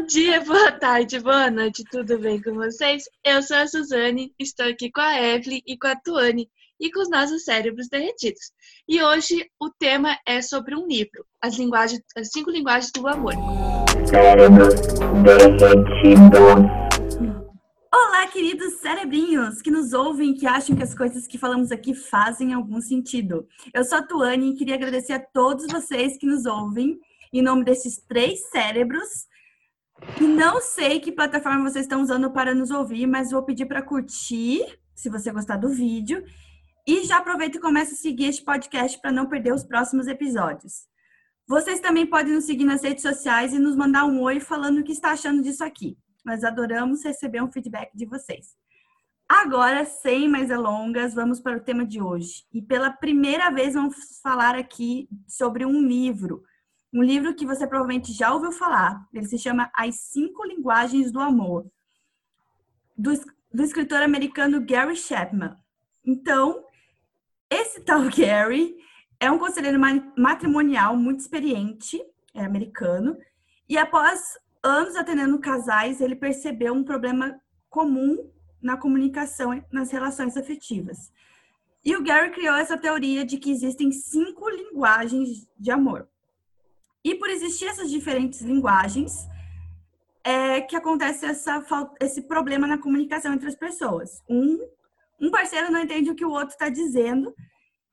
Bom dia, boa tarde, boa noite, tudo bem com vocês? Eu sou a Suzane, estou aqui com a Evelyn e com a Tuane e com os nossos cérebros derretidos. E hoje o tema é sobre um livro, as, linguagens, as cinco linguagens do amor. Cérebros derretidos. Olá, queridos cerebrinhos que nos ouvem, que acham que as coisas que falamos aqui fazem algum sentido. Eu sou a Tuane e queria agradecer a todos vocês que nos ouvem em nome desses três cérebros. Não sei que plataforma vocês estão usando para nos ouvir, mas vou pedir para curtir, se você gostar do vídeo. E já aproveita e começa a seguir este podcast para não perder os próximos episódios. Vocês também podem nos seguir nas redes sociais e nos mandar um oi falando o que está achando disso aqui. Nós adoramos receber um feedback de vocês. Agora, sem mais delongas, vamos para o tema de hoje. E pela primeira vez vamos falar aqui sobre um livro um livro que você provavelmente já ouviu falar. Ele se chama As Cinco Linguagens do Amor, do, do escritor americano Gary Chapman. Então, esse tal Gary é um conselheiro matrimonial muito experiente, é americano, e após anos atendendo casais, ele percebeu um problema comum na comunicação nas relações afetivas. E o Gary criou essa teoria de que existem cinco linguagens de amor. E por existir essas diferentes linguagens, é que acontece essa, esse problema na comunicação entre as pessoas. Um, um parceiro não entende o que o outro está dizendo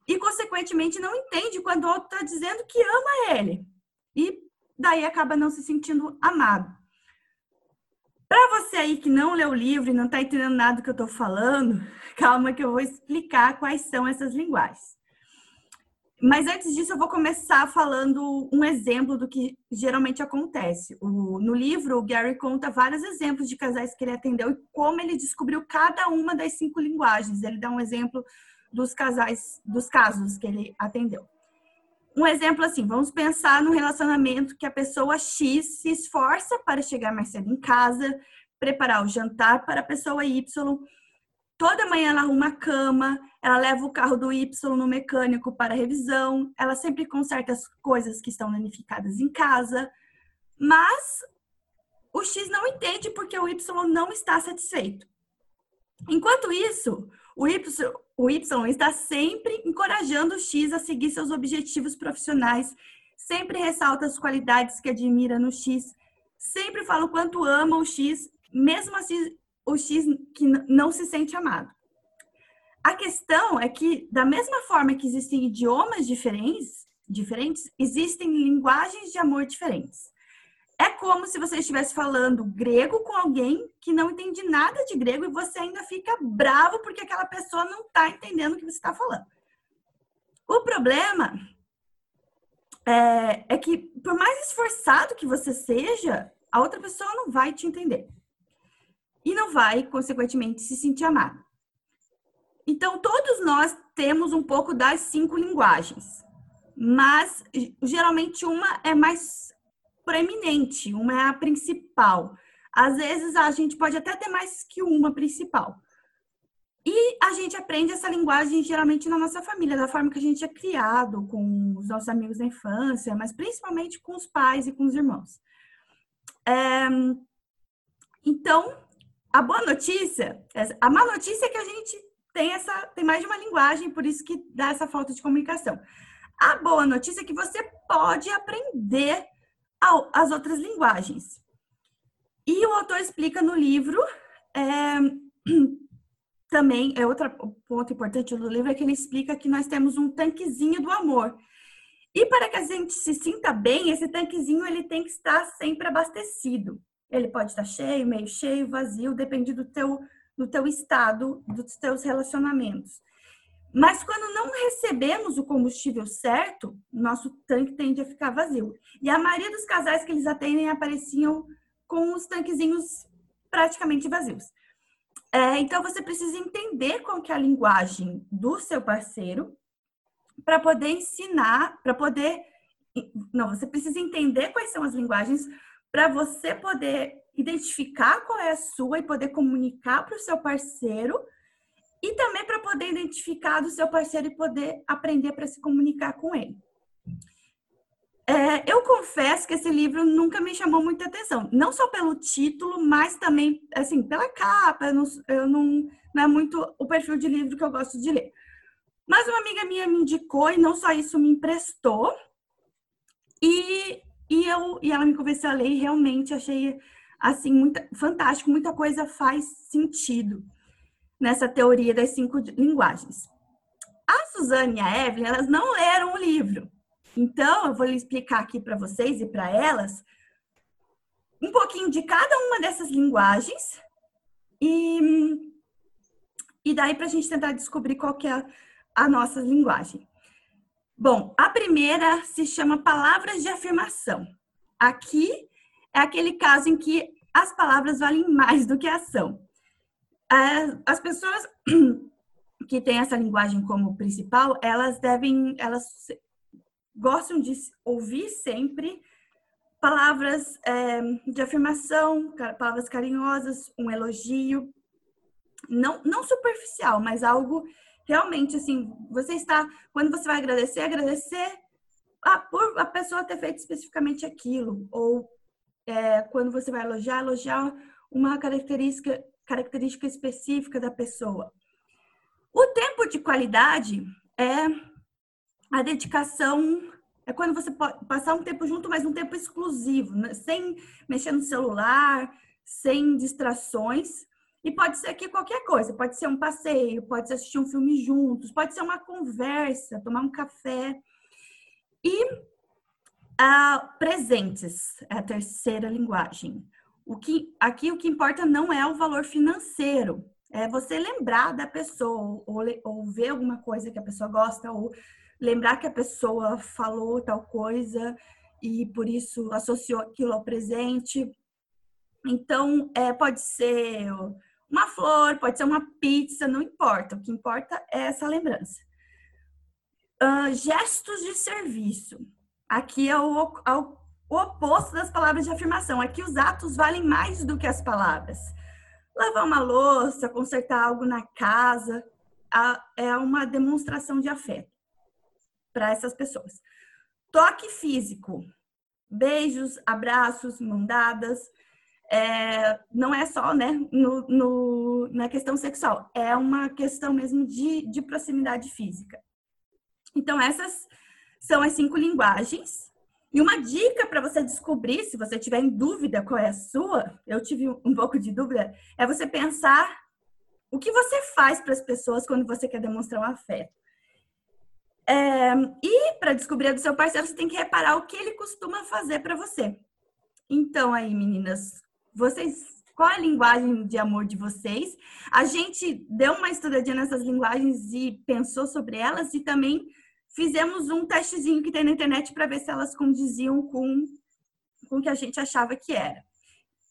e, consequentemente, não entende quando o outro está dizendo que ama ele. E daí acaba não se sentindo amado. Para você aí que não leu o livro e não está entendendo nada do que eu estou falando, calma que eu vou explicar quais são essas linguagens. Mas antes disso, eu vou começar falando um exemplo do que geralmente acontece. O, no livro, o Gary conta vários exemplos de casais que ele atendeu e como ele descobriu cada uma das cinco linguagens. Ele dá um exemplo dos casais, dos casos que ele atendeu. Um exemplo assim, vamos pensar num relacionamento que a pessoa X se esforça para chegar mais cedo em casa, preparar o jantar para a pessoa Y, Toda manhã ela arruma a cama, ela leva o carro do Y no mecânico para revisão, ela sempre conserta as coisas que estão danificadas em casa, mas o X não entende porque o Y não está satisfeito. Enquanto isso, o Y, o y está sempre encorajando o X a seguir seus objetivos profissionais, sempre ressalta as qualidades que admira no X, sempre fala o quanto ama o X, mesmo assim o X que não se sente amado. A questão é que, da mesma forma que existem idiomas diferentes, diferentes existem linguagens de amor diferentes. É como se você estivesse falando grego com alguém que não entende nada de grego e você ainda fica bravo porque aquela pessoa não está entendendo o que você está falando. O problema é, é que, por mais esforçado que você seja, a outra pessoa não vai te entender e não vai, consequentemente, se sentir amado. Então, todos nós temos um pouco das cinco linguagens, mas geralmente uma é mais proeminente, uma é a principal. Às vezes a gente pode até ter mais que uma principal. E a gente aprende essa linguagem geralmente na nossa família, da forma que a gente é criado, com os nossos amigos da infância, mas principalmente com os pais e com os irmãos. É... Então, a boa notícia, a má notícia é que a gente tem essa, tem mais de uma linguagem, por isso que dá essa falta de comunicação. A boa notícia é que você pode aprender as outras linguagens. E o autor explica no livro, é, também, é outro ponto importante do livro, é que ele explica que nós temos um tanquezinho do amor. E para que a gente se sinta bem, esse tanquezinho ele tem que estar sempre abastecido. Ele pode estar cheio, meio cheio, vazio, depende do teu, do teu estado, dos teus relacionamentos. Mas quando não recebemos o combustível certo, nosso tanque tende a ficar vazio. E a maioria dos casais que eles atendem apareciam com os tanquezinhos praticamente vazios. É, então você precisa entender qual que é a linguagem do seu parceiro para poder ensinar, para poder. Não, você precisa entender quais são as linguagens para você poder identificar qual é a sua e poder comunicar para o seu parceiro e também para poder identificar do seu parceiro e poder aprender para se comunicar com ele. É, eu confesso que esse livro nunca me chamou muita atenção, não só pelo título, mas também, assim, pela capa. Eu não, eu não, não é muito o perfil de livro que eu gosto de ler. Mas uma amiga minha me indicou e não só isso me emprestou. E, e, eu, e ela me convenceu a ler e realmente achei assim muita, fantástico, muita coisa faz sentido nessa teoria das cinco linguagens. A Suzane e a Evelyn, elas não leram o livro. Então, eu vou explicar aqui para vocês e para elas um pouquinho de cada uma dessas linguagens e, e daí para a gente tentar descobrir qual que é a nossa linguagem. Bom, a primeira se chama palavras de afirmação. Aqui é aquele caso em que as palavras valem mais do que a ação. As pessoas que têm essa linguagem como principal, elas devem, elas gostam de ouvir sempre palavras é, de afirmação, palavras carinhosas, um elogio, não, não superficial, mas algo realmente assim, você está, quando você vai agradecer, agradecer a, por a pessoa ter feito especificamente aquilo, ou é, quando você vai elogiar, elogiar uma característica, característica específica da pessoa. O tempo de qualidade é a dedicação é quando você pode passar um tempo junto, mas um tempo exclusivo, né? sem mexer no celular, sem distrações. E pode ser aqui qualquer coisa, pode ser um passeio, pode ser assistir um filme juntos, pode ser uma conversa, tomar um café. E uh, presentes é a terceira linguagem. O que, aqui o que importa não é o valor financeiro, é você lembrar da pessoa, ou, ou ver alguma coisa que a pessoa gosta, ou lembrar que a pessoa falou tal coisa e por isso associou aquilo ao presente. Então, é, pode ser uma flor, pode ser uma pizza, não importa. O que importa é essa lembrança. Uh, gestos de serviço. Aqui é o, é o, oposto das palavras de afirmação. Aqui os atos valem mais do que as palavras. Lavar uma louça, consertar algo na casa, é uma demonstração de afeto para essas pessoas. Toque físico, beijos, abraços, mão dadas, é, não é só né, no, no, na questão sexual, é uma questão mesmo de, de proximidade física. Então, essas são as cinco linguagens. E uma dica para você descobrir, se você tiver em dúvida qual é a sua, eu tive um pouco de dúvida, é você pensar o que você faz para as pessoas quando você quer demonstrar um afeto. É, e para descobrir a do seu parceiro, você tem que reparar o que ele costuma fazer para você. Então, aí, meninas, vocês, qual é a linguagem de amor de vocês? A gente deu uma estudadinha nessas linguagens e pensou sobre elas e também fizemos um testezinho que tem na internet para ver se elas condiziam com, com o que a gente achava que era.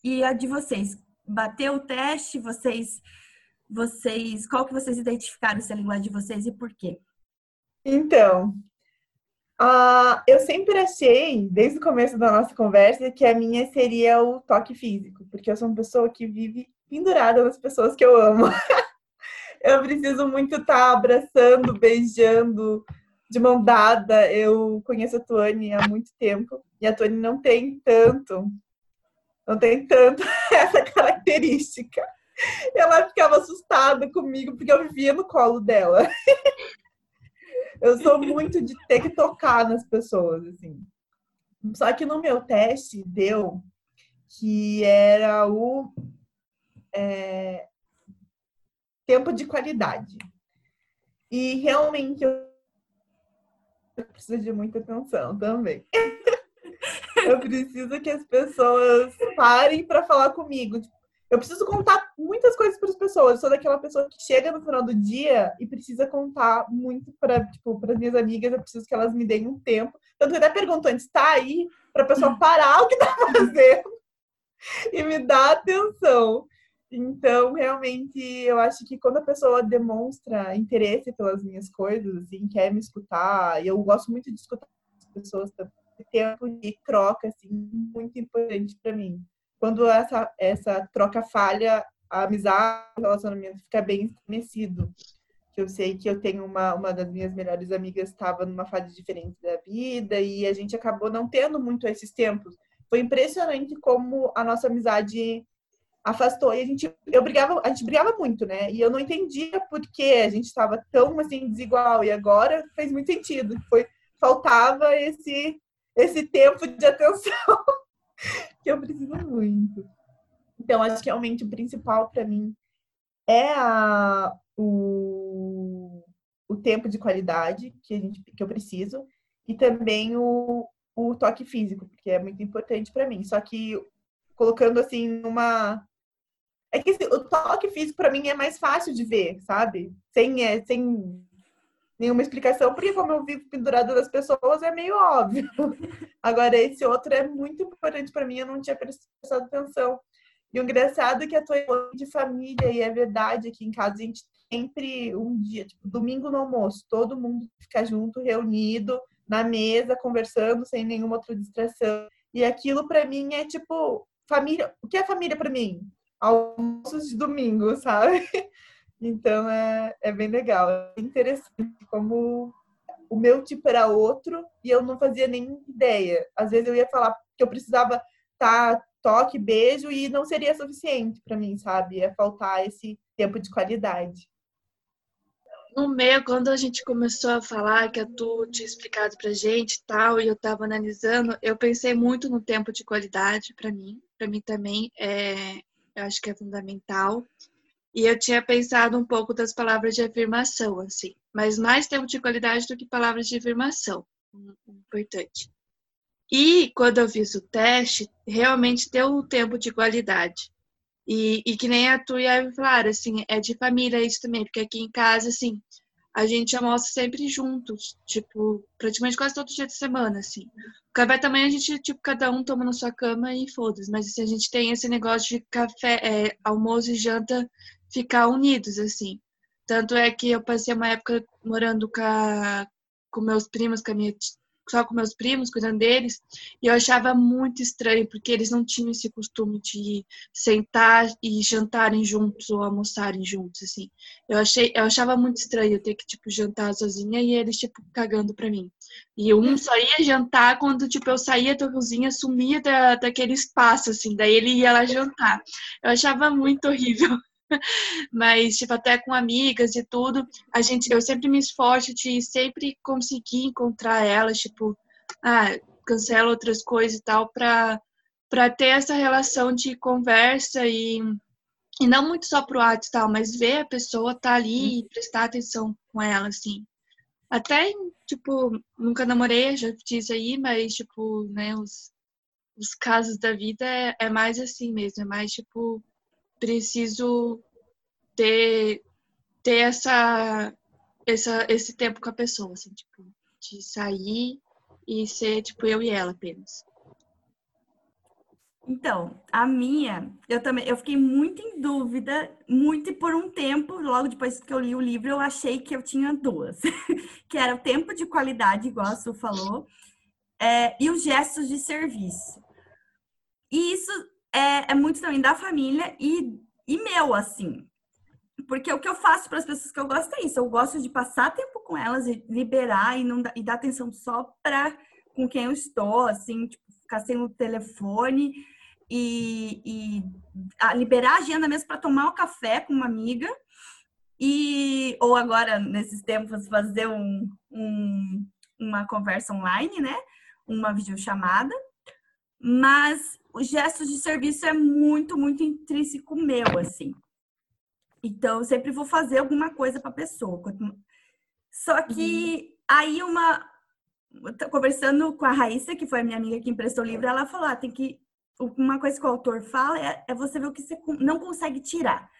E a de vocês, bateu o teste? Vocês, vocês, qual que vocês identificaram se a linguagem de vocês e por quê? Então, uh, eu sempre achei, desde o começo da nossa conversa, que a minha seria o toque físico, porque eu sou uma pessoa que vive pendurada nas pessoas que eu amo. eu preciso muito estar tá abraçando, beijando, de mão dada. Eu conheço a Tuane há muito tempo e a Tuane não tem tanto, não tem tanto essa característica. Ela ficava assustada comigo porque eu vivia no colo dela. Eu sou muito de ter que tocar nas pessoas, assim. Só que no meu teste deu que era o é, tempo de qualidade. E realmente eu preciso de muita atenção também. eu preciso que as pessoas parem para falar comigo. Tipo, eu preciso contar muitas coisas para as pessoas. Eu sou daquela pessoa que chega no final do dia e precisa contar muito para tipo, as minhas amigas. Eu preciso que elas me deem um tempo. Tanto que até pergunto antes, tá aí? Para a pessoa parar o que tá fazendo e me dar atenção. Então, realmente, eu acho que quando a pessoa demonstra interesse pelas minhas coisas, assim, quer me escutar, e eu gosto muito de escutar as pessoas, tempo de troca, assim, muito importante para mim quando essa, essa troca falha, a amizade, o relacionamento fica bem estremecido. eu sei que eu tenho uma, uma das minhas melhores amigas estava numa fase diferente da vida e a gente acabou não tendo muito esses tempos. Foi impressionante como a nossa amizade afastou e a gente eu brigava, a gente brigava muito, né? E eu não entendia por que a gente estava tão assim desigual e agora fez muito sentido. Foi faltava esse esse tempo de atenção que eu preciso muito. Então acho que realmente o principal para mim é a, o, o tempo de qualidade que, a gente, que eu preciso e também o, o toque físico, porque é muito importante para mim. Só que colocando assim numa. É que assim, o toque físico para mim é mais fácil de ver, sabe? Sem, é, sem nenhuma explicação, porque como eu vivo pendurada das pessoas, é meio óbvio. Agora, esse outro é muito importante para mim, eu não tinha prestado atenção. E o engraçado é que a tua de família, e é verdade, aqui em casa a gente sempre um dia, tipo, domingo no almoço, todo mundo fica junto, reunido, na mesa, conversando, sem nenhuma outra distração. E aquilo para mim é tipo, família. O que é família para mim? Almoços de domingo, sabe? Então é, é bem legal. É interessante como o meu tipo era outro e eu não fazia nem ideia. Às vezes eu ia falar que eu precisava tá, toque, beijo e não seria suficiente para mim, sabe? Ia faltar esse tempo de qualidade. No meio, quando a gente começou a falar que a Tu tinha explicado pra gente tal, e eu tava analisando, eu pensei muito no tempo de qualidade para mim. Para mim também é, eu acho que é fundamental. E eu tinha pensado um pouco das palavras de afirmação, assim, mas mais tempo de qualidade do que palavras de afirmação. Importante. E quando eu fiz o teste, realmente deu um tempo de qualidade. E, e que nem a tu e a falaram, assim, é de família isso também, porque aqui em casa, assim, a gente almoça sempre juntos, tipo, praticamente quase todo dia de semana, assim. O café também a gente, tipo, cada um toma na sua cama e foda-se, mas assim, a gente tem esse negócio de café, é, almoço e janta ficar unidos, assim. Tanto é que eu passei uma época morando com, a, com meus primos, com a minha só com meus primos, cuidando deles, e eu achava muito estranho, porque eles não tinham esse costume de sentar e jantarem juntos ou almoçarem juntos, assim. Eu achei, eu achava muito estranho ter que, tipo, jantar sozinha e eles, tipo, cagando pra mim. E um só ia jantar quando, tipo, eu saía da cozinha, sumia da, daquele espaço, assim, daí ele ia lá jantar. Eu achava muito horrível. Mas, tipo, até com amigas e tudo, a gente, eu sempre me esforço de sempre conseguir encontrar elas, tipo, ah, cancela outras coisas e tal, pra, pra ter essa relação de conversa e, e não muito só pro ato e tal, mas ver a pessoa tá ali e prestar atenção com ela, assim. Até, tipo, nunca namorei, já disse aí, mas, tipo, né, os, os casos da vida é, é mais assim mesmo, é mais, tipo, preciso ter, ter essa, essa, esse tempo com a pessoa, assim, tipo, de sair e ser, tipo, eu e ela apenas. Então, a minha, eu também, eu fiquei muito em dúvida, muito por um tempo, logo depois que eu li o livro, eu achei que eu tinha duas, que era o tempo de qualidade, igual a Su falou, é, e os gestos de serviço. E isso é, é muito também da família e, e meu, assim. Porque o que eu faço para as pessoas que eu gosto é isso. Eu gosto de passar tempo com elas e liberar e, não, e dar atenção só para com quem eu estou, assim, tipo, ficar sem o telefone e, e a, liberar a agenda mesmo para tomar um café com uma amiga. E, ou agora, nesses tempos, fazer um, um, uma conversa online, né? Uma videochamada. Mas os gestos de serviço é muito, muito intrínseco meu, assim. Então, eu sempre vou fazer alguma coisa para a pessoa. Só que uhum. aí uma conversando com a Raíssa, que foi a minha amiga que emprestou o livro, ela falou: ah, tem que uma coisa que o autor fala é, é você ver o que você não consegue tirar.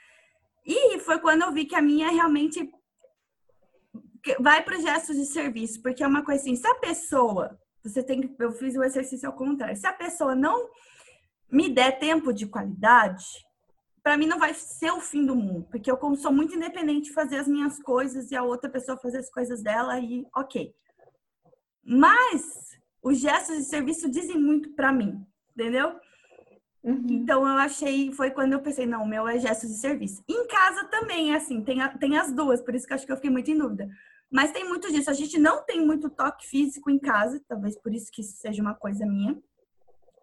E foi quando eu vi que a minha realmente vai para gestos de serviço, porque é uma coisa assim, se a pessoa, você tem que, eu fiz o exercício ao contrário, se a pessoa não me der tempo de qualidade, para mim não vai ser o fim do mundo, porque eu como sou muito independente de fazer as minhas coisas e a outra pessoa fazer as coisas dela e ok. Mas os gestos de serviço dizem muito para mim, entendeu? Uhum. Então eu achei, foi quando eu pensei, não, o meu é gestos de serviço. Em casa também é assim, tem, a, tem as duas, por isso que eu acho que eu fiquei muito em dúvida. Mas tem muito disso. A gente não tem muito toque físico em casa, talvez por isso que isso seja uma coisa minha.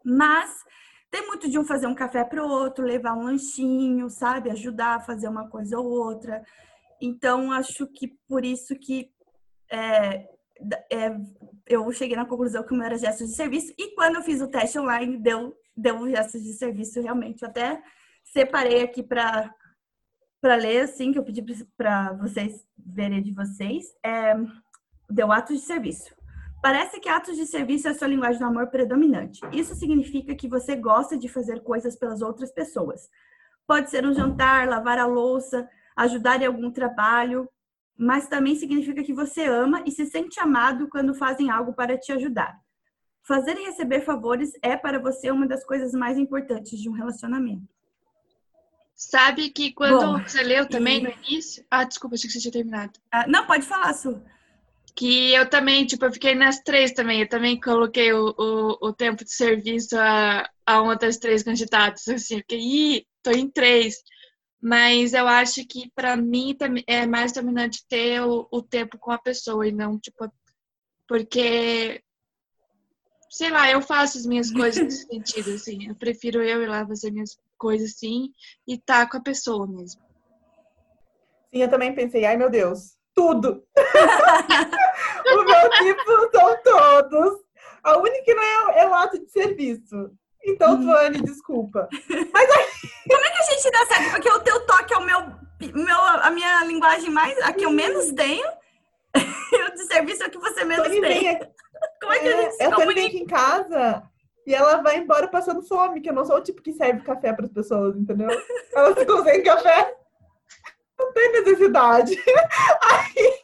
Mas tem muito de um fazer um café para o outro, levar um lanchinho, sabe? Ajudar a fazer uma coisa ou outra. Então, acho que por isso que é, é, eu cheguei na conclusão que o meu era gestos de serviço. E quando eu fiz o teste online, deu, deu gestos de serviço realmente. Eu até separei aqui para para ler, assim, que eu pedi para vocês verem de vocês. É, deu atos de serviço. Parece que atos de serviço é a sua linguagem do amor predominante. Isso significa que você gosta de fazer coisas pelas outras pessoas. Pode ser um jantar, lavar a louça, ajudar em algum trabalho, mas também significa que você ama e se sente amado quando fazem algo para te ajudar. Fazer e receber favores é para você uma das coisas mais importantes de um relacionamento. Sabe que quando Bom, você leu também e... no início. Ah, desculpa, achei que você tinha terminado. Ah, não, pode falar, Su. Que eu também, tipo, eu fiquei nas três também. Eu também coloquei o, o, o tempo de serviço a, a uma das três candidatas. Assim, eu fiquei, ih, tô em três. Mas eu acho que para mim é mais dominante ter o, o tempo com a pessoa e não, tipo, porque sei lá, eu faço as minhas coisas nesse sentido, assim. Eu prefiro eu ir lá fazer minhas coisas assim e tá com a pessoa mesmo. Sim, eu também pensei, ai meu Deus, tudo! o meu tipo são todos. A única que não é, é o ato de serviço. Então, hum. Tuane, desculpa. Mas aí... Como é que a gente dá certo? Porque o teu toque é o meu, meu a minha linguagem mais, a que eu menos tenho. E o de serviço é o que você menos Tony tem. Vem... Como é que a gente é, se comunica? vem aqui em casa e ela vai embora passando fome, que eu não sou o tipo que serve café para as pessoas, entendeu? Ela se consegue café. Não tem necessidade. Aí,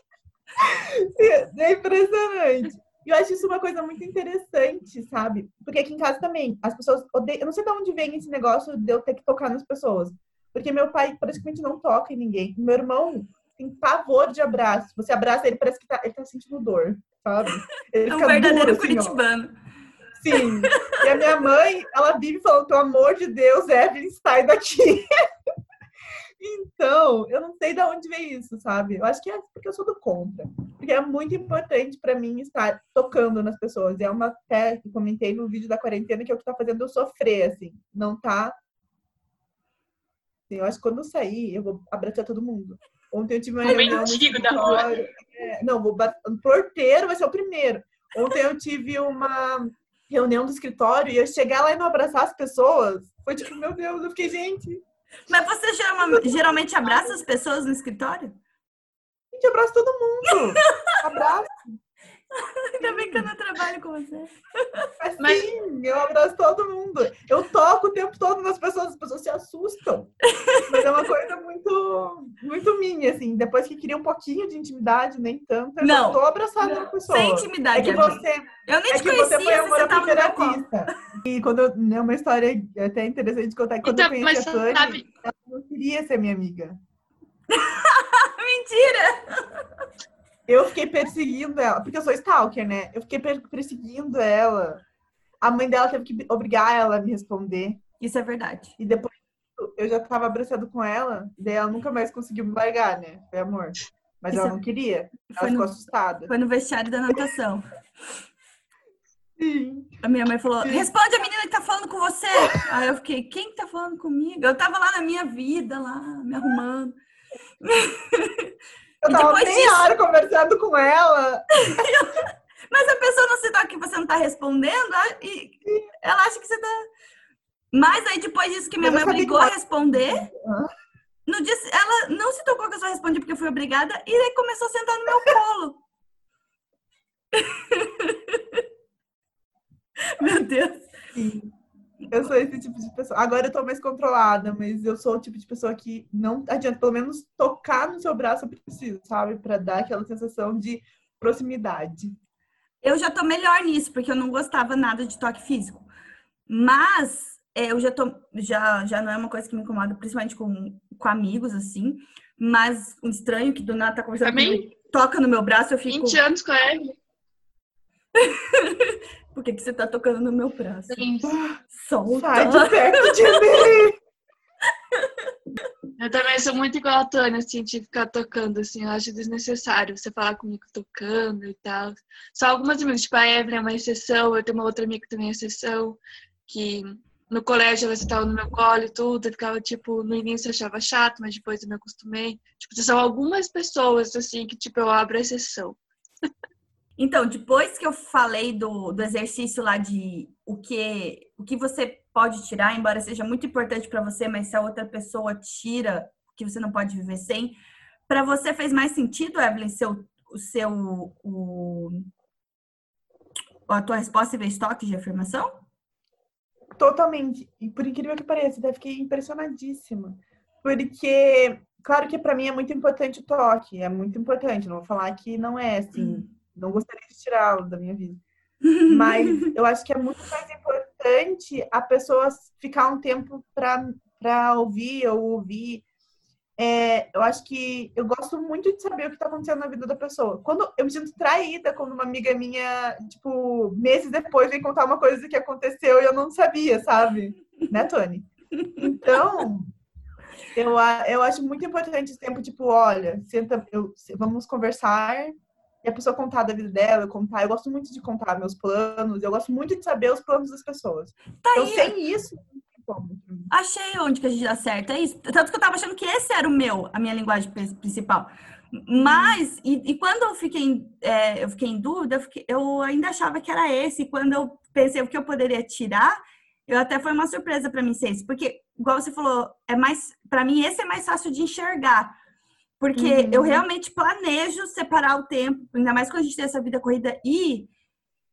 é impressionante. E eu acho isso uma coisa muito interessante, sabe? Porque aqui em casa também, as pessoas odeiam. Eu não sei de onde vem esse negócio de eu ter que tocar nas pessoas. Porque meu pai praticamente não toca em ninguém. Meu irmão tem pavor de abraço. Você abraça ele, parece que tá, ele tá sentindo dor, sabe? Ele é um verdadeiro duro, assim, curitibano. Ó. Sim. E a minha mãe, ela vive falando, pelo amor de Deus, Evelyn, sai daqui. Então, eu não sei de onde vem isso, sabe? Eu acho que é porque eu sou do contra. Porque é muito importante para mim estar tocando nas pessoas. É uma até que comentei no vídeo da quarentena que é o que tá fazendo eu sofrer, assim. Não tá. Assim, eu acho que quando eu sair, eu vou abraçar todo mundo. Ontem eu tive uma reunião no escritório. É, não, vou bat... o porteiro vai ser o primeiro. Ontem eu tive uma reunião do escritório e eu chegar lá e não abraçar as pessoas, foi tipo, meu Deus, eu fiquei, gente, mas você geralmente abraça as pessoas no escritório? A gente abraça todo mundo. Abraço. Ainda bem que eu não trabalho com você. Mas, Mas sim, eu abraço todo mundo. Eu toco o tempo todo nas pessoas, as pessoas se assustam. Mas é uma coisa muito, muito minha, assim. Depois que queria um pouquinho de intimidade, nem tanto, eu não tô abraçada na pessoa. Sem intimidade. É que você, eu nem é te que conhecia, você foi amor vista. E quando eu, é uma história até interessante de contar. Quando então, eu conheci a Fanny, sabe... ela não queria ser minha amiga. Mentira! Eu fiquei perseguindo ela, porque eu sou stalker, né? Eu fiquei perseguindo ela. A mãe dela teve que obrigar ela a me responder. Isso é verdade. E depois eu já tava abraçado com ela, daí ela nunca mais conseguiu me largar, né? Foi amor. Mas Isso ela não queria. Ela ficou no... assustada. Foi no vestiário da natação. Sim. A minha mãe falou: Sim. responde a menina que tá falando com você. Aí eu fiquei, quem tá falando comigo? Eu tava lá na minha vida, lá, me arrumando. Eu tava meia disso... hora conversando com ela. Mas a pessoa não se toca que você não tá respondendo e ela acha que você tá. Mas aí depois disso que minha mãe obrigou a responder, no dia ela não se tocou que eu só respondi porque eu fui obrigada e aí começou a sentar no meu colo. meu Deus. Sim. Eu sou esse tipo de pessoa. Agora eu tô mais controlada, mas eu sou o tipo de pessoa que não adianta, pelo menos tocar no seu braço eu preciso, sabe? Pra dar aquela sensação de proximidade. Eu já tô melhor nisso, porque eu não gostava nada de toque físico. Mas é, eu já tô. Já, já não é uma coisa que me incomoda, principalmente com, com amigos, assim. Mas um estranho que do nada tá conversando Também? comigo, toca no meu braço, eu fico. 20 anos com a Eve. Por que, que você tá tocando no meu braço? Sim. Solta. Sai de perto de mim! Eu também sou muito igual a Tânia, assim, de ficar tocando, assim, eu acho desnecessário você falar comigo tocando e tal. Só algumas amigas, tipo, a Evelyn é uma exceção, eu tenho uma outra amiga que também é exceção, que no colégio ela estava no meu colo e tudo, eu ficava, tipo, no início eu achava chato, mas depois eu me acostumei. Tipo, são algumas pessoas, assim, que, tipo, eu abro exceção. Então, depois que eu falei do, do exercício lá de o que, o que você pode tirar, embora seja muito importante para você, mas se a outra pessoa tira, que você não pode viver sem, para você fez mais sentido, Evelyn, seu, o seu o, a tua resposta e estoque de afirmação? Totalmente. E por incrível que pareça, até fiquei impressionadíssima. Porque, claro que para mim é muito importante o toque, é muito importante. Não vou falar que não é assim. Hum não gostaria de tirá-lo da minha vida. Mas eu acho que é muito mais importante a pessoa ficar um tempo para ouvir ou ouvir. É, eu acho que eu gosto muito de saber o que está acontecendo na vida da pessoa. Quando eu me sinto traída quando uma amiga minha, tipo, meses depois vem contar uma coisa que aconteceu e eu não sabia, sabe? Né, Tony? Então, eu, eu acho muito importante esse tempo, tipo, olha, senta, eu, vamos conversar, e a pessoa contar da vida dela, contar. Eu gosto muito de contar meus planos, eu gosto muito de saber os planos das pessoas. Tá então, aí. sem isso, Achei onde que a gente dá certo, é isso. Tanto que eu tava achando que esse era o meu, a minha linguagem principal. Mas, e, e quando eu fiquei, é, eu fiquei em dúvida, eu, fiquei, eu, ainda achava que era esse. E quando eu pensei o que eu poderia tirar, eu até foi uma surpresa para mim ser esse. Porque, igual você falou, é mais, para mim esse é mais fácil de enxergar. Porque uhum. eu realmente planejo separar o tempo, ainda mais quando a gente tem essa vida corrida e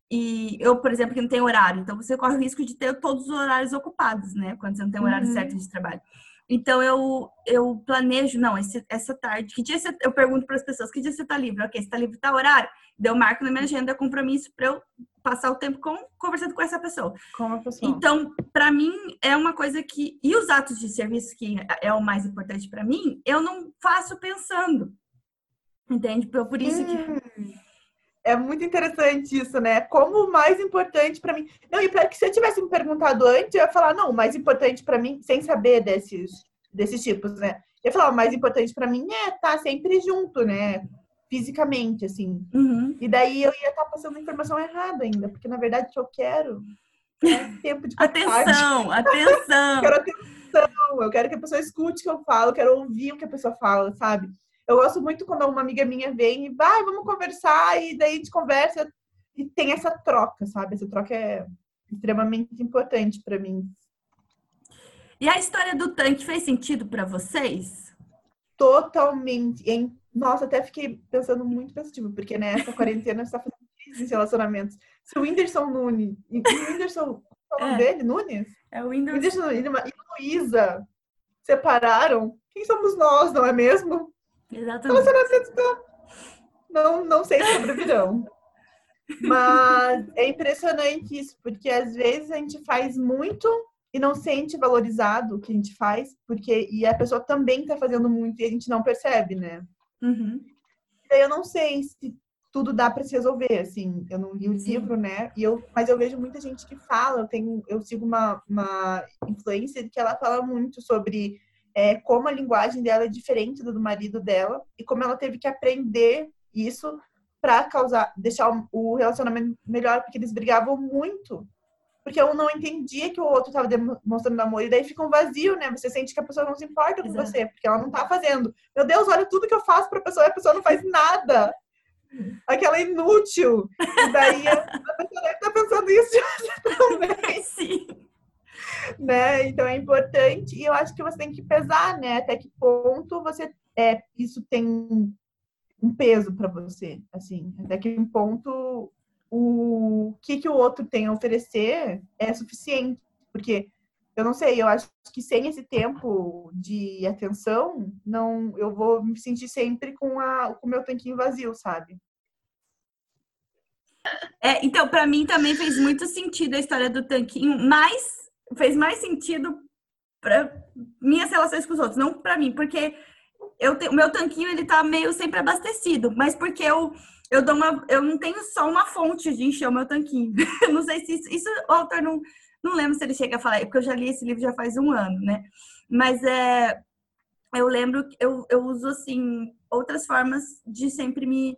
e eu, por exemplo, que não tenho horário, então você corre o risco de ter todos os horários ocupados, né? Quando você não tem um horário uhum. certo de trabalho. Então eu, eu planejo, não, esse, essa tarde, que dia você, eu pergunto para as pessoas, que dia você está livre? Ok, você está livre, tá horário? Daí eu marco na minha agenda compromisso para eu passar o tempo com, conversando com essa pessoa. Com a pessoa. Então, para mim, é uma coisa que. E os atos de serviço, que é o mais importante para mim, eu não faço pensando. Entende? Por isso que. É muito interessante isso, né? Como o mais importante para mim. Não, e para que se eu tivesse me perguntado antes, eu ia falar, não, o mais importante para mim, sem saber desses, desses tipos, né? Eu ia falar, o mais importante para mim é estar tá sempre junto, né? fisicamente, assim. Uhum. E daí eu ia estar tá passando informação errada ainda, porque na verdade o que eu quero é tempo de Atenção, atenção! quero atenção, eu quero que a pessoa escute o que eu falo, eu quero ouvir o que a pessoa fala, sabe? Eu gosto muito quando uma amiga minha vem e vai, vamos conversar, e daí a gente conversa e tem essa troca, sabe? Essa troca é extremamente importante para mim. E a história do tanque fez sentido para vocês? Totalmente. Nossa, até fiquei pensando muito pensativo, porque nessa quarentena está fazendo crises relacionamentos. Se o Whindersson Nunes e o Whindersson, qual é o nome é. dele? Nunes? É o Whindersson. Whindersson e Luísa separaram. Quem somos nós, não é mesmo? Exatamente. Relacionamentos não, não sei se sobrevirão. Mas é impressionante isso, porque às vezes a gente faz muito e não sente valorizado o que a gente faz, porque e a pessoa também está fazendo muito e a gente não percebe, né? Uhum. Eu não sei se tudo dá para se resolver, assim. Eu não li o Sim. livro, né? E eu, mas eu vejo muita gente que fala. Eu tenho, eu sigo uma, uma influência que ela fala muito sobre é, como a linguagem dela é diferente do, do marido dela e como ela teve que aprender isso para causar, deixar o relacionamento melhor, porque eles brigavam muito porque um não entendia que o outro estava demonstrando amor. E daí fica um vazio, né? Você sente que a pessoa não se importa com Exato. você, porque ela não tá fazendo. Meu Deus, olha tudo que eu faço pra pessoa e a pessoa não faz nada. Aquela inútil. E daí a pessoa deve estar tá pensando isso também. Sim. Né? Então é importante. E eu acho que você tem que pesar, né? Até que ponto você é, isso tem um peso para você, assim, até que ponto o que, que o outro tem a oferecer é suficiente. Porque eu não sei, eu acho que sem esse tempo de atenção, não, eu vou me sentir sempre com, a, com o meu tanquinho vazio, sabe? É, então, para mim também fez muito sentido a história do tanquinho, mas fez mais sentido para minhas relações com os outros, não para mim, porque eu te, o meu tanquinho ele tá meio sempre abastecido, mas porque eu eu dou uma eu não tenho só uma fonte de encher o meu tanquinho. não sei se isso, isso o autor não não lembro se ele chega a falar, porque eu já li esse livro já faz um ano, né? Mas é eu lembro que eu, eu uso assim outras formas de sempre me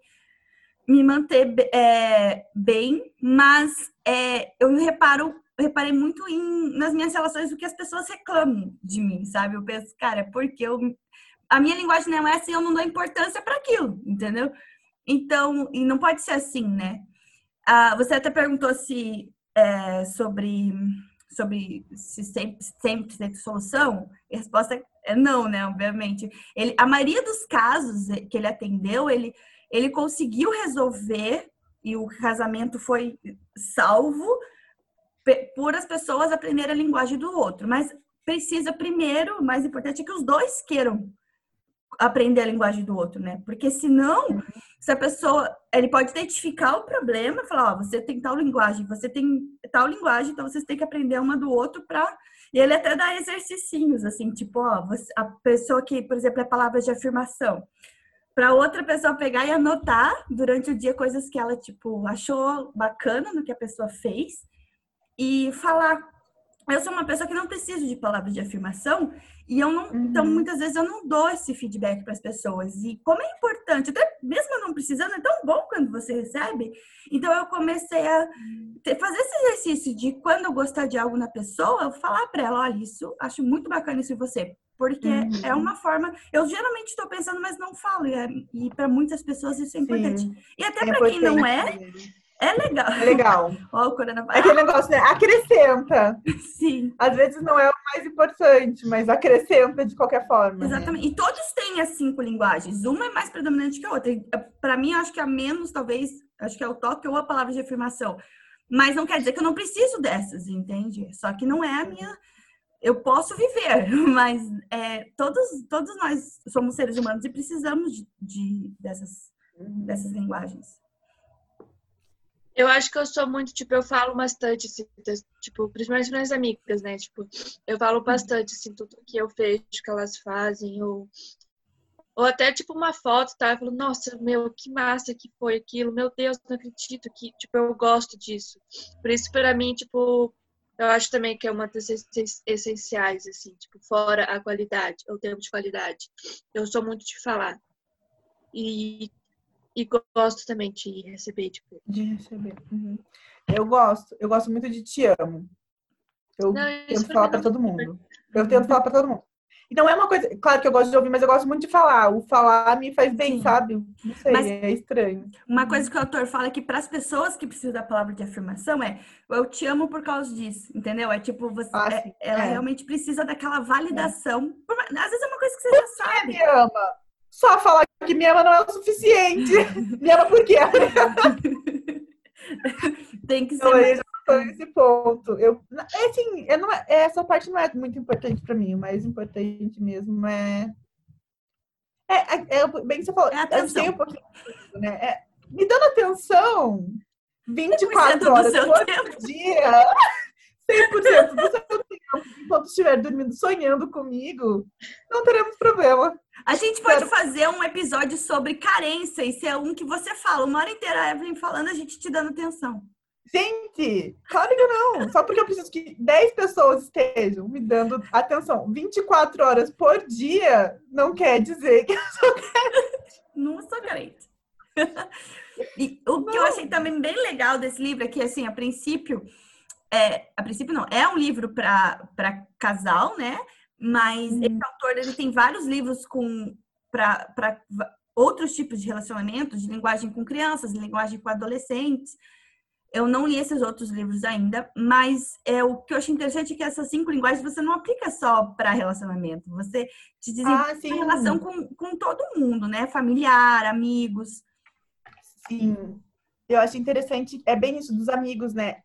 me manter é, bem, mas é, eu reparo reparei muito em, nas minhas relações o que as pessoas reclamam de mim, sabe? Eu penso, cara, porque eu a minha linguagem não é assim, eu não dou importância para aquilo, entendeu? Então, e não pode ser assim, né? Ah, você até perguntou se é, sobre sobre se sempre, sempre tem solução. E a resposta é não, né? Obviamente. Ele, a maioria dos casos que ele atendeu, ele, ele conseguiu resolver e o casamento foi salvo por as pessoas aprenderem a linguagem do outro. Mas precisa primeiro, o mais importante é que os dois queiram aprender a linguagem do outro, né? Porque senão, se a pessoa, ele pode identificar o problema, falar, ó, você tem tal linguagem, você tem tal linguagem, então vocês têm que aprender uma do outro para e ele até dá exercícios assim, tipo, ó, você, a pessoa que, por exemplo, é palavras de afirmação, para outra pessoa pegar e anotar durante o dia coisas que ela tipo achou bacana no que a pessoa fez e falar eu sou uma pessoa que não preciso de palavras de afirmação e eu não, então, uhum. então muitas vezes eu não dou esse feedback para as pessoas. E como é importante, até mesmo não precisando, é tão bom quando você recebe. Então eu comecei a ter, fazer esse exercício de quando eu gostar de algo na pessoa, eu falar para ela, olha, isso, acho muito bacana isso em você. Porque uhum. é uma forma, eu geralmente estou pensando, mas não falo. E, é, e para muitas pessoas isso é importante. Sim. E até é para quem não é, é legal. É legal. Ó, o coronavírus. É aquele negócio, né? Acrescenta. Sim. Às vezes não é o mais importante, mas acrescenta de qualquer forma. Né? Exatamente. Né? E todos têm as cinco linguagens. Uma é mais predominante que a outra. Para mim, acho que a menos, talvez, acho que é o toque ou a palavra de afirmação. Mas não quer dizer que eu não preciso dessas, entende? Só que não é a minha. Eu posso viver, mas é, todos, todos nós somos seres humanos e precisamos de, de dessas, dessas linguagens. Eu acho que eu sou muito, tipo, eu falo bastante, assim, tipo, principalmente minhas amigas, né? Tipo, eu falo bastante, assim, tudo que eu vejo que elas fazem, ou, ou até, tipo, uma foto, tá? Eu falo, nossa, meu, que massa que foi aquilo, meu Deus, não acredito que, tipo, eu gosto disso. Por isso, pra mim, tipo, eu acho também que é uma das essenciais, assim, tipo, fora a qualidade, o tempo de qualidade. Eu sou muito de falar. E e gosto também de receber, tipo. De receber. Uhum. Eu gosto. Eu gosto muito de te amo. Eu não, tento falar para todo mundo. Eu tento falar para todo mundo. Então é uma coisa, claro que eu gosto de ouvir, mas eu gosto muito de falar. O falar me faz bem, Sim. sabe? Não sei, mas é estranho. Uma coisa que o autor fala é que para as pessoas que precisam da palavra de afirmação é eu te amo por causa disso, entendeu? É tipo, você, ah, é, ela é. realmente precisa daquela validação. É. Às vezes é uma coisa que você já sabe. me ama só falar que me ama não é o suficiente. me ama por quê? Tem que ser. Então, eu já nesse ponto. Eu, é assim, eu não, essa parte não é muito importante para mim. O mais importante mesmo é. É, é, é bem que você falou, é atenção. eu um pouquinho, né? É, me dando atenção 24 horas por tempo. dia. 100% do seu tempo, enquanto estiver dormindo, sonhando comigo, não teremos problema. A gente pode fazer um episódio sobre carência e ser um que você fala, uma hora inteira a Evelyn falando, a gente te dando atenção. Gente, claro que não. Só porque eu preciso que 10 pessoas estejam me dando atenção 24 horas por dia, não quer dizer que eu sou carente. Não sou carente. E o não. que eu achei também bem legal desse livro é que, assim, a princípio, é, a princípio não, é um livro para casal, né? Mas hum. esse autor ele tem vários livros com para outros tipos de relacionamentos, de linguagem com crianças, de linguagem com adolescentes. Eu não li esses outros livros ainda, mas é o que eu acho interessante é que essas cinco linguagens você não aplica só para relacionamento, você te desenvolve ah, relação com, com todo mundo, né? Familiar, amigos. Sim. Eu acho interessante, é bem isso dos amigos, né?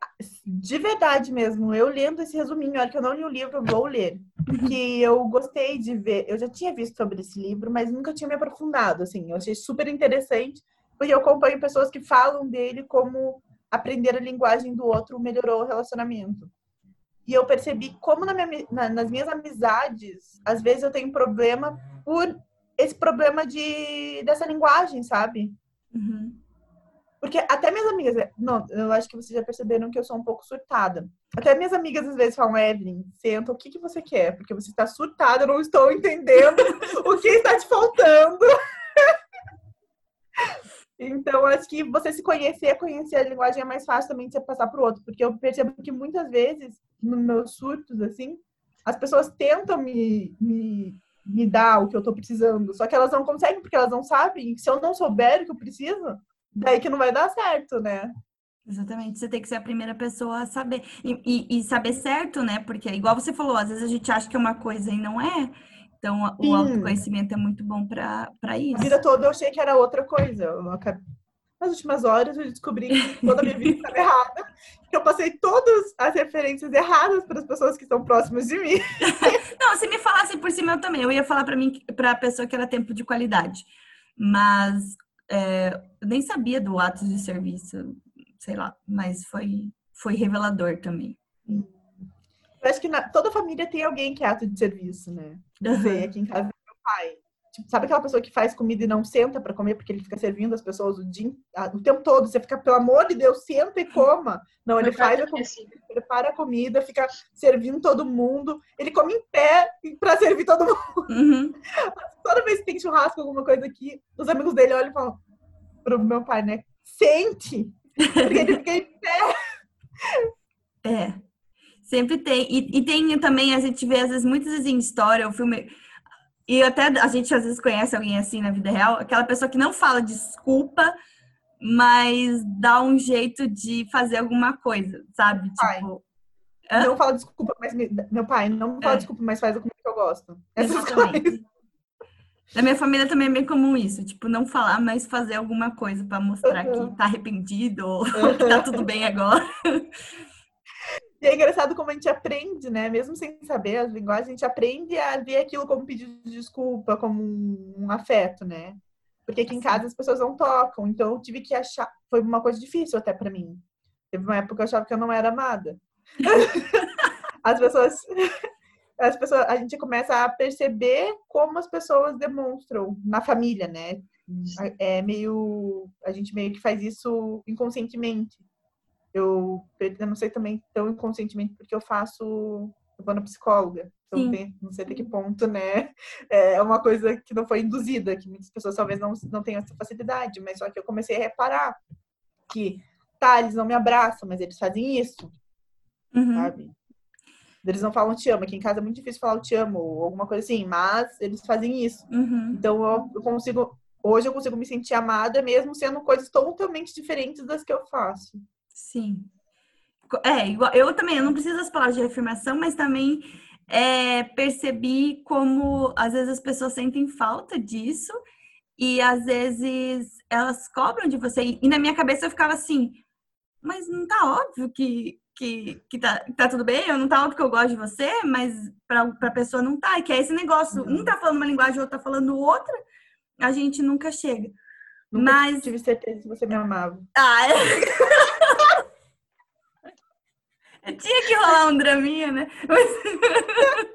De verdade mesmo, eu lendo esse resuminho, olha que eu não li o livro, eu vou ler. Que eu gostei de ver, eu já tinha visto sobre esse livro, mas nunca tinha me aprofundado, assim. Eu achei super interessante, porque eu acompanho pessoas que falam dele como aprender a linguagem do outro melhorou o relacionamento. E eu percebi como na minha, na, nas minhas amizades, às vezes eu tenho problema por esse problema de, dessa linguagem, sabe? Uhum. Porque até minhas amigas, não, eu acho que vocês já perceberam que eu sou um pouco surtada. Até minhas amigas às vezes falam, Evelyn, senta, o que, que você quer? Porque você está surtada, eu não estou entendendo o que está te faltando. então, acho que você se conhecer, conhecer a linguagem é mais fácil também de você passar para o outro. Porque eu percebo que muitas vezes, nos meus surtos, assim, as pessoas tentam me, me, me dar o que eu estou precisando, só que elas não conseguem porque elas não sabem. Se eu não souber o que eu preciso, daí que não vai dar certo, né? Exatamente, você tem que ser a primeira pessoa a saber. E, e, e, saber certo, né? Porque, igual você falou, às vezes a gente acha que é uma coisa e não é. Então, Sim. o autoconhecimento é muito bom para isso. A vida toda eu achei que era outra coisa. Nas últimas horas eu descobri que toda a minha vida estava errada. Que eu passei todas as referências erradas para as pessoas que estão próximas de mim. não, se me falasse por cima eu também. Eu ia falar para mim, para a pessoa que era tempo de qualidade. Mas é, eu nem sabia do ato de serviço, sei lá, mas foi, foi revelador também. Eu acho que na, toda família tem alguém que é ato de serviço, né? Não sei, aqui em casa é meu pai. Tipo, sabe aquela pessoa que faz comida e não senta para comer porque ele fica servindo as pessoas o, dia, o tempo todo? Você fica, pelo amor de Deus, senta e coma. Não, ele faz a comida, prepara a comida, fica servindo todo mundo. Ele come em pé para servir todo mundo. Uhum. Toda vez que tem churrasco, alguma coisa aqui, os amigos dele olham e falam pro meu pai, né? Sente! Porque ele fica em pé. É. Sempre tem. E, e, tem também, a gente vê, às vezes, muitas vezes em história, o filme. E até a gente às vezes conhece alguém assim na vida real, aquela pessoa que não fala desculpa, mas dá um jeito de fazer alguma coisa, sabe? Pai, tipo. Não fala desculpa, mas me... meu pai, não fala é. desculpa, mas faz o que eu gosto. Essas Exatamente. Coisas. Na minha família também é bem comum isso, tipo, não falar, mas fazer alguma coisa para mostrar uhum. que tá arrependido ou que tá tudo bem agora. E é engraçado como a gente aprende, né? Mesmo sem saber as linguagens, a gente aprende a ver aquilo como pedido de desculpa, como um, um afeto, né? Porque aqui em casa as pessoas não tocam, então eu tive que achar. Foi uma coisa difícil até para mim. Teve uma época que eu achava que eu não era amada. as pessoas as pessoas, a gente começa a perceber como as pessoas demonstram na família, né? É meio, a gente meio que faz isso inconscientemente. Eu, eu não sei também tão inconscientemente porque eu faço, eu vou na psicóloga. Então, tem, não sei até que ponto, né? É uma coisa que não foi induzida, que muitas pessoas talvez não, não tenham essa facilidade, mas só que eu comecei a reparar que, tá, eles não me abraçam, mas eles fazem isso, uhum. sabe? Eles não falam te amo. Aqui em casa é muito difícil falar te amo ou alguma coisa assim, mas eles fazem isso. Uhum. Então eu, consigo. Hoje eu consigo me sentir amada mesmo sendo coisas totalmente diferentes das que eu faço. Sim. É, igual, eu também, eu não preciso das palavras de afirmação, mas também é, percebi como às vezes as pessoas sentem falta disso e às vezes elas cobram de você. E na minha cabeça eu ficava assim, mas não tá óbvio que, que, que tá, tá tudo bem, eu não tá óbvio que eu gosto de você, mas pra, pra pessoa não tá. E que é esse negócio, um tá falando uma linguagem, o outro tá falando outra, a gente nunca chega. Nunca mas... tive certeza que você me amava. Ah, é... Tinha que rolar um draminha, né? Mas...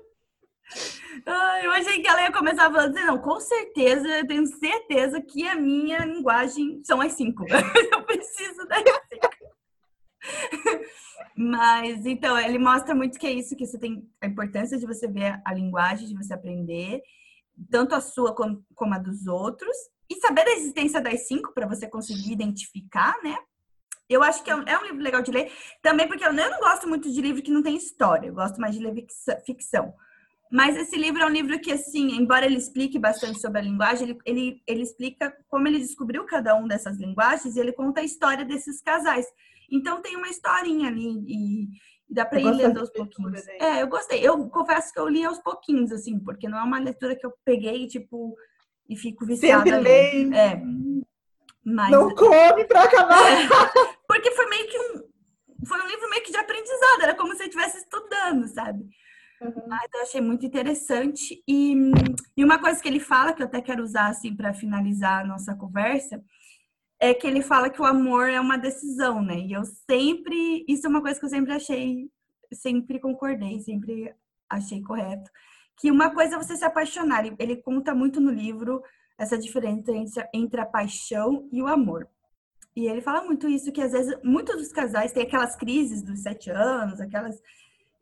eu achei que ela ia começar a falar, não, com certeza, eu tenho certeza que a minha linguagem são as cinco. eu preciso das cinco. Mas, então, ele mostra muito que é isso, que você tem a importância de você ver a linguagem, de você aprender, tanto a sua como, como a dos outros, e saber da existência das cinco para você conseguir identificar, né? Eu acho que é um, é um, livro legal de ler, também porque eu não gosto muito de livro que não tem história, eu gosto mais de ler ficção. Mas esse livro é um livro que, assim, embora ele explique bastante sobre a linguagem, ele, ele, ele explica como ele descobriu cada um dessas linguagens e ele conta a história desses casais. Então tem uma historinha ali e, dá para ir lendo aos pouquinhos. É, eu gostei. Eu confesso que eu li aos pouquinhos, assim, porque não é uma leitura que eu peguei, tipo, e fico viciada ali. É. Mas... Não come para acabar! Porque foi meio que um. Foi um livro meio que de aprendizado, era como se eu estivesse estudando, sabe? Uhum. Mas eu achei muito interessante. E, e uma coisa que ele fala, que eu até quero usar assim para finalizar a nossa conversa, é que ele fala que o amor é uma decisão, né? E eu sempre, isso é uma coisa que eu sempre achei, sempre concordei, sempre achei correto, que uma coisa é você se apaixonar. Ele conta muito no livro essa diferença entre a paixão e o amor. E ele fala muito isso, que às vezes muitos dos casais têm aquelas crises dos sete anos, aquelas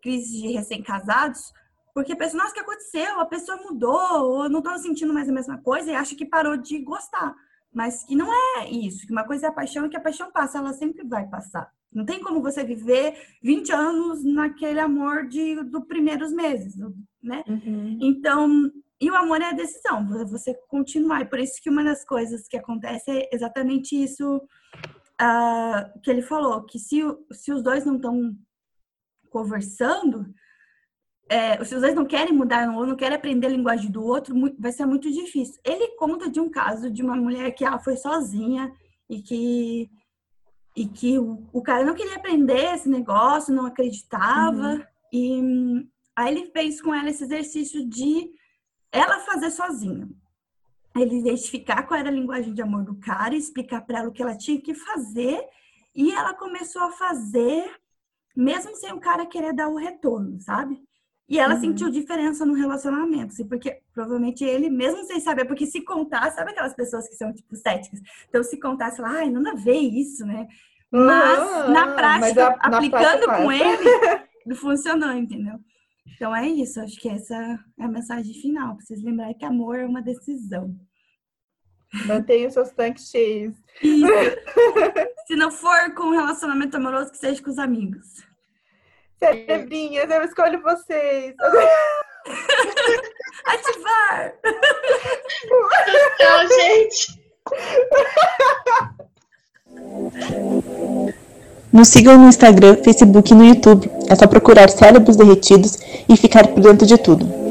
crises de recém-casados, porque pensa, nossa, o que aconteceu? A pessoa mudou, ou não estou sentindo mais a mesma coisa e acha que parou de gostar. Mas que não é isso, que uma coisa é a paixão e que a paixão passa, ela sempre vai passar. Não tem como você viver 20 anos naquele amor de dos primeiros meses, né? Uhum. Então, e o amor é a decisão, você continuar. E por isso que uma das coisas que acontece é exatamente isso uh, que ele falou, que se, se os dois não estão conversando, é, se os dois não querem mudar ou não querem aprender a linguagem do outro, vai ser muito difícil. Ele conta de um caso de uma mulher que ela foi sozinha e que e que o, o cara não queria aprender esse negócio, não acreditava uhum. e aí ele fez com ela esse exercício de ela fazer sozinha. Ele identificar qual era a linguagem de amor do cara, explicar para ela o que ela tinha que fazer e ela começou a fazer mesmo sem o cara querer dar o retorno, sabe? E ela uhum. sentiu diferença no relacionamento, assim, porque provavelmente ele, mesmo sem saber, porque se contar, sabe aquelas pessoas que são, tipo, céticas? Então, se contar, sei lá, ai, não a ver isso, né? Mas, uhum, na prática, mas a, aplicando na prática, com ele, funcionou, entendeu? Então, é isso. Acho que essa é a mensagem final. Pra vocês lembrarem que amor é uma decisão. Mantenha os seus tanques cheios. Se não for com um relacionamento amoroso, que seja com os amigos. Cerebrinhas, eu escolho vocês. Ativar! Tchau, gente! Nos sigam no Instagram, Facebook e no YouTube. É só procurar Cérebros Derretidos e ficar por dentro de tudo.